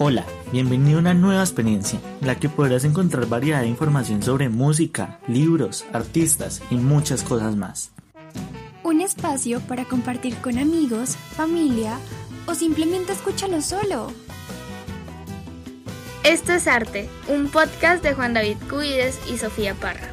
Hola, bienvenido a una nueva experiencia, en la que podrás encontrar variedad de información sobre música, libros, artistas y muchas cosas más. Un espacio para compartir con amigos, familia o simplemente escúchalo solo. Esto es Arte, un podcast de Juan David Cuides y Sofía Parra.